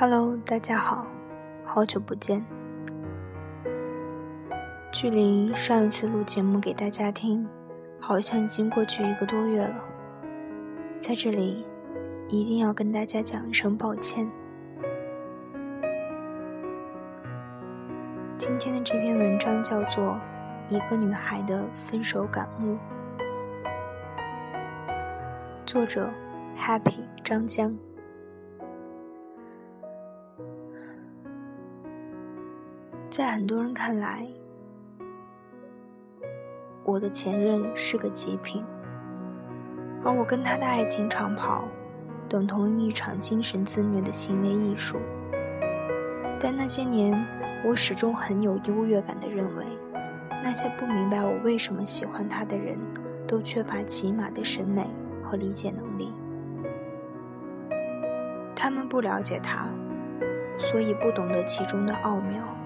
Hello，大家好，好久不见。距离上一次录节目给大家听，好像已经过去一个多月了。在这里，一定要跟大家讲一声抱歉。今天的这篇文章叫做《一个女孩的分手感悟》，作者 Happy 张江。在很多人看来，我的前任是个极品，而我跟他的爱情长跑，等同于一场精神自虐的行为艺术。但那些年，我始终很有优越感的认为，那些不明白我为什么喜欢他的人，都缺乏起码的审美和理解能力。他们不了解他，所以不懂得其中的奥妙。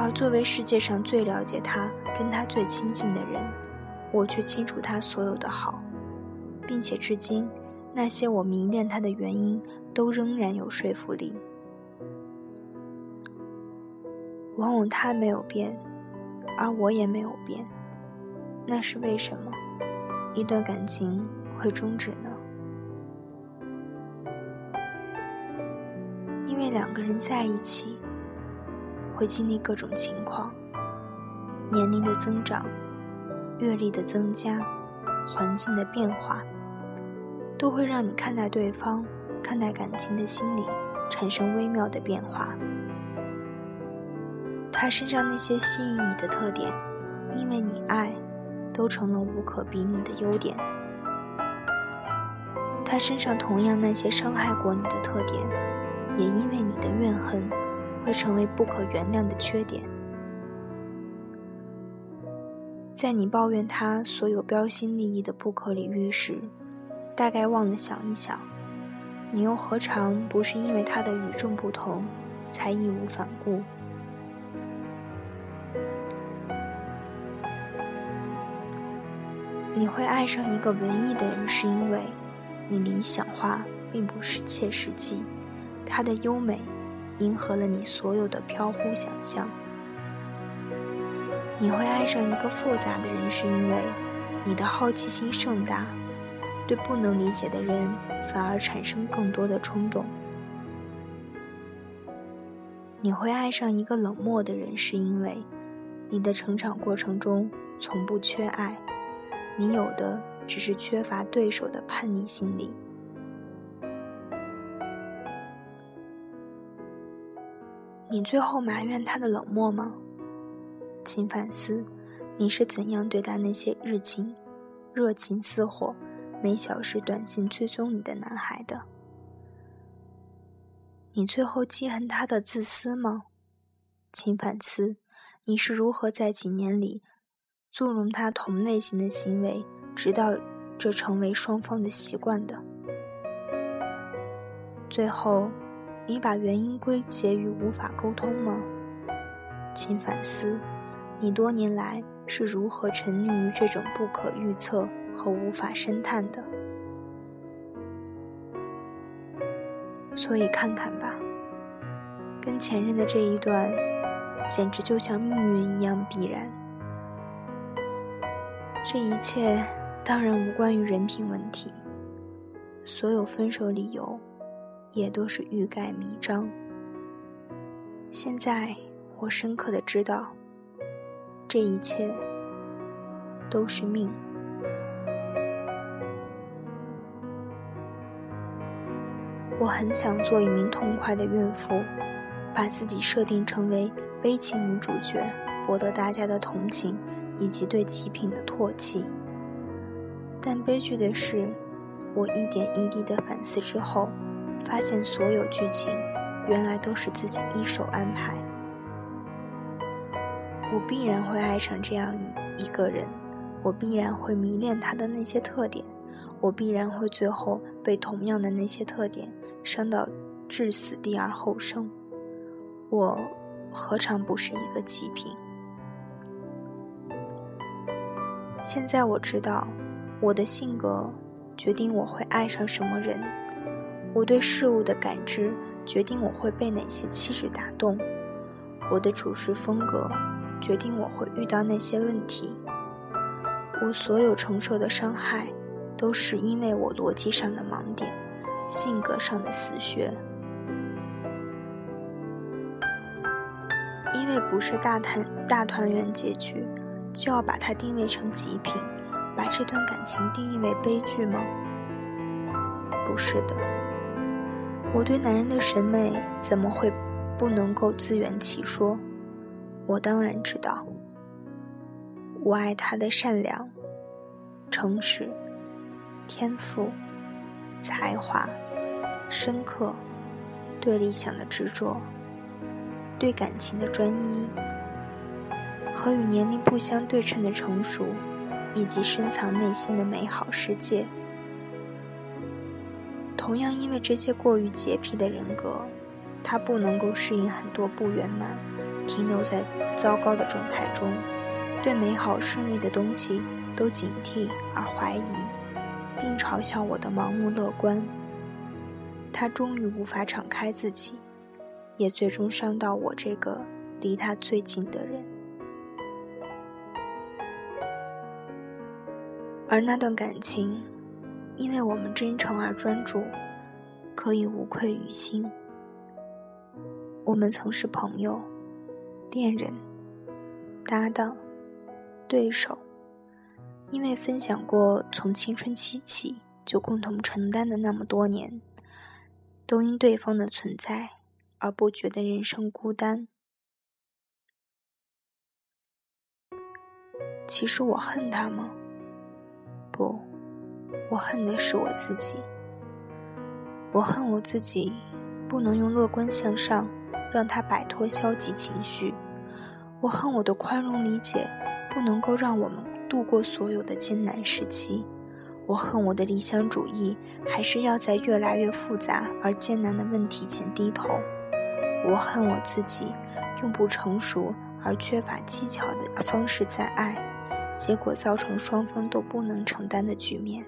而作为世界上最了解他、跟他最亲近的人，我却清楚他所有的好，并且至今，那些我迷恋他的原因都仍然有说服力。往往他没有变，而我也没有变，那是为什么？一段感情会终止呢？因为两个人在一起。会经历各种情况，年龄的增长、阅历的增加、环境的变化，都会让你看待对方、看待感情的心理产生微妙的变化。他身上那些吸引你的特点，因为你爱，都成了无可比拟的优点；他身上同样那些伤害过你的特点，也因为你的怨恨。会成为不可原谅的缺点。在你抱怨他所有标新立异的不可理喻时，大概忘了想一想，你又何尝不是因为他的与众不同，才义无反顾？你会爱上一个文艺的人，是因为你理想化并不是切实际，他的优美。迎合了你所有的飘忽想象。你会爱上一个复杂的人，是因为你的好奇心盛大，对不能理解的人反而产生更多的冲动。你会爱上一个冷漠的人，是因为你的成长过程中从不缺爱，你有的只是缺乏对手的叛逆心理。你最后埋怨他的冷漠吗？请反思，你是怎样对待那些热情、热情似火、每小时短信追踪你的男孩的？你最后记恨他的自私吗？请反思，你是如何在几年里纵容他同类型的行为，直到这成为双方的习惯的？最后。你把原因归结于无法沟通吗？请反思，你多年来是如何沉溺于这种不可预测和无法深探的？所以看看吧，跟前任的这一段，简直就像命运一样必然。这一切当然无关于人品问题，所有分手理由。也都是欲盖弥彰。现在我深刻的知道，这一切都是命。我很想做一名痛快的孕妇，把自己设定成为悲情女主角，博得大家的同情以及对极品的唾弃。但悲剧的是，我一点一滴的反思之后。发现所有剧情原来都是自己一手安排。我必然会爱上这样一一个人，我必然会迷恋他的那些特点，我必然会最后被同样的那些特点伤到至死地而后生。我何尝不是一个极品？现在我知道，我的性格决定我会爱上什么人。我对事物的感知决定我会被哪些气质打动；我的处事风格决定我会遇到那些问题。我所有承受的伤害，都是因为我逻辑上的盲点，性格上的死穴。因为不是大团大团圆结局，就要把它定位成极品，把这段感情定义为悲剧吗？不是的。我对男人的审美怎么会不能够自圆其说？我当然知道。我爱他的善良、诚实、天赋、才华、深刻，对理想的执着，对感情的专一，和与年龄不相对称的成熟，以及深藏内心的美好世界。同样，因为这些过于洁癖的人格，他不能够适应很多不圆满，停留在糟糕的状态中。对美好顺利的东西都警惕而怀疑，并嘲笑我的盲目乐观。他终于无法敞开自己，也最终伤到我这个离他最近的人。而那段感情，因为我们真诚而专注，可以无愧于心。我们曾是朋友、恋人、搭档。对手，因为分享过从青春期起就共同承担的那么多年，都因对方的存在而不觉得人生孤单。其实我恨他吗？不，我恨的是我自己。我恨我自己不能用乐观向上让他摆脱消极情绪。我恨我的宽容理解。不能够让我们度过所有的艰难时期。我恨我的理想主义，还是要在越来越复杂而艰难的问题前低头。我恨我自己，用不成熟而缺乏技巧的方式在爱，结果造成双方都不能承担的局面。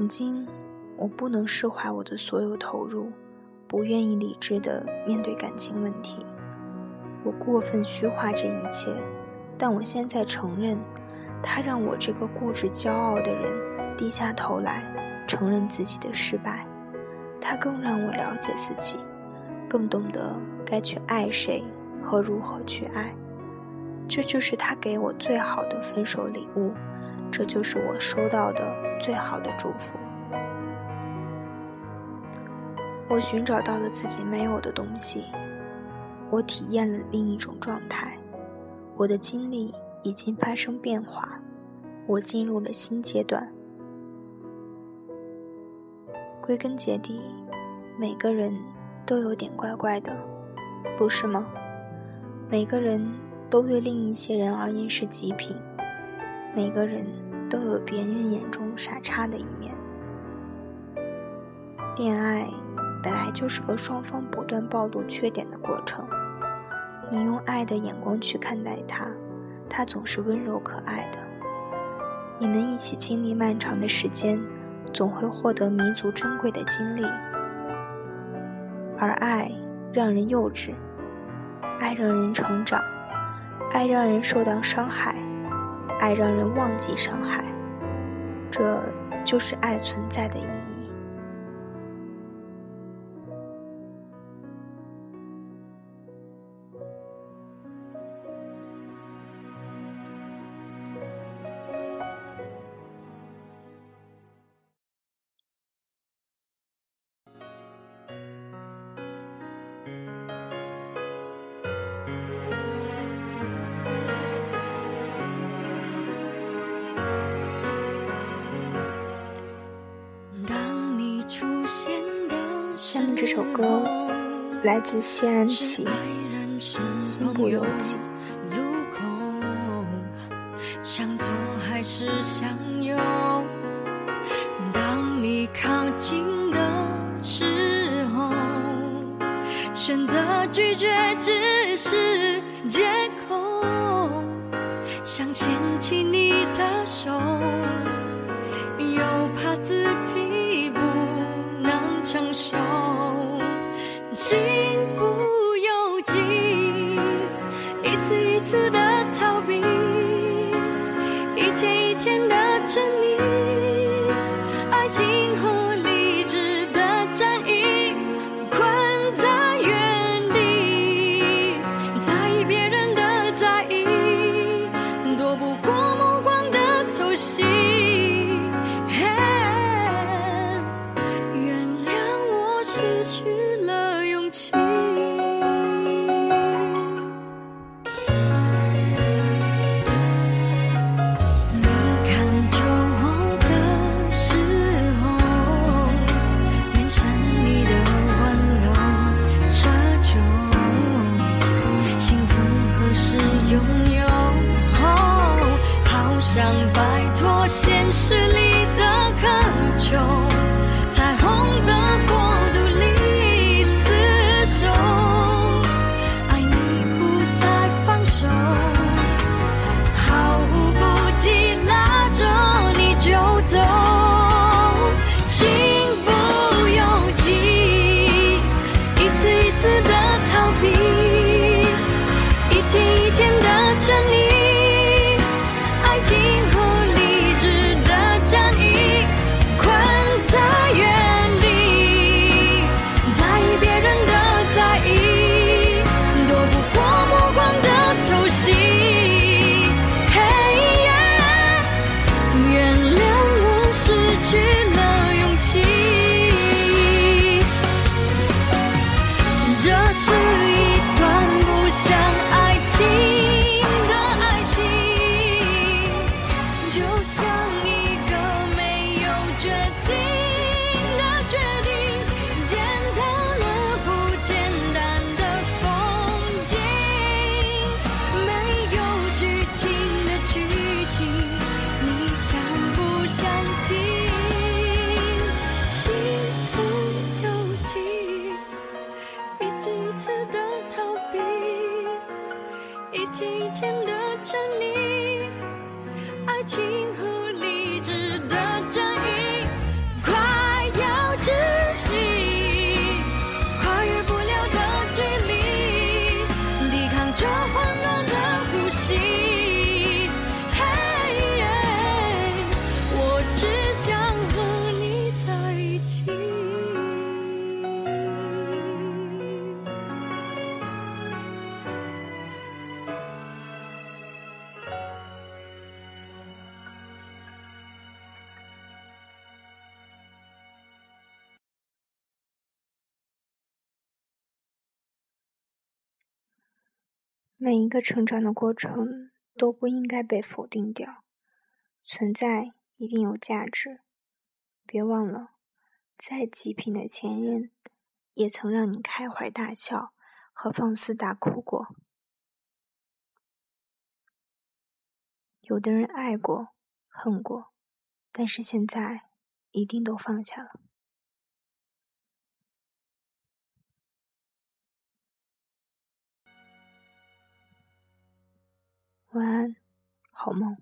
曾经，我不能释怀我的所有投入，不愿意理智的面对感情问题。我过分虚化这一切，但我现在承认，他让我这个固执骄傲的人低下头来，承认自己的失败。他更让我了解自己，更懂得该去爱谁和如何去爱。这就是他给我最好的分手礼物，这就是我收到的最好的祝福。我寻找到了自己没有的东西。我体验了另一种状态，我的经历已经发生变化，我进入了新阶段。归根结底，每个人都有点怪怪的，不是吗？每个人都对另一些人而言是极品，每个人都有别人眼中傻叉的一面。恋爱本来就是个双方不断暴露缺点的过程。你用爱的眼光去看待他，他总是温柔可爱的。你们一起经历漫长的时间，总会获得弥足珍贵的经历。而爱让人幼稚，爱让人成长，爱让人受到伤害，爱让人忘记伤害。这就是爱存在的意义。这首歌来自谢安琪，《心不由己》。想做还是想有？当你靠近的时候，选择拒绝只是借口。想牵起你的手，又怕自己次一次的逃避，一天一天的沉溺，决定的决定，简单而不简单的风景，没有剧情的剧情，你想不想听？心不由己。一次一次的逃避，一天一天的沉溺，爱情每一个成长的过程都不应该被否定掉，存在一定有价值。别忘了，再极品的前任，也曾让你开怀大笑和放肆大哭过。有的人爱过，恨过，但是现在一定都放下了。晚安，好梦。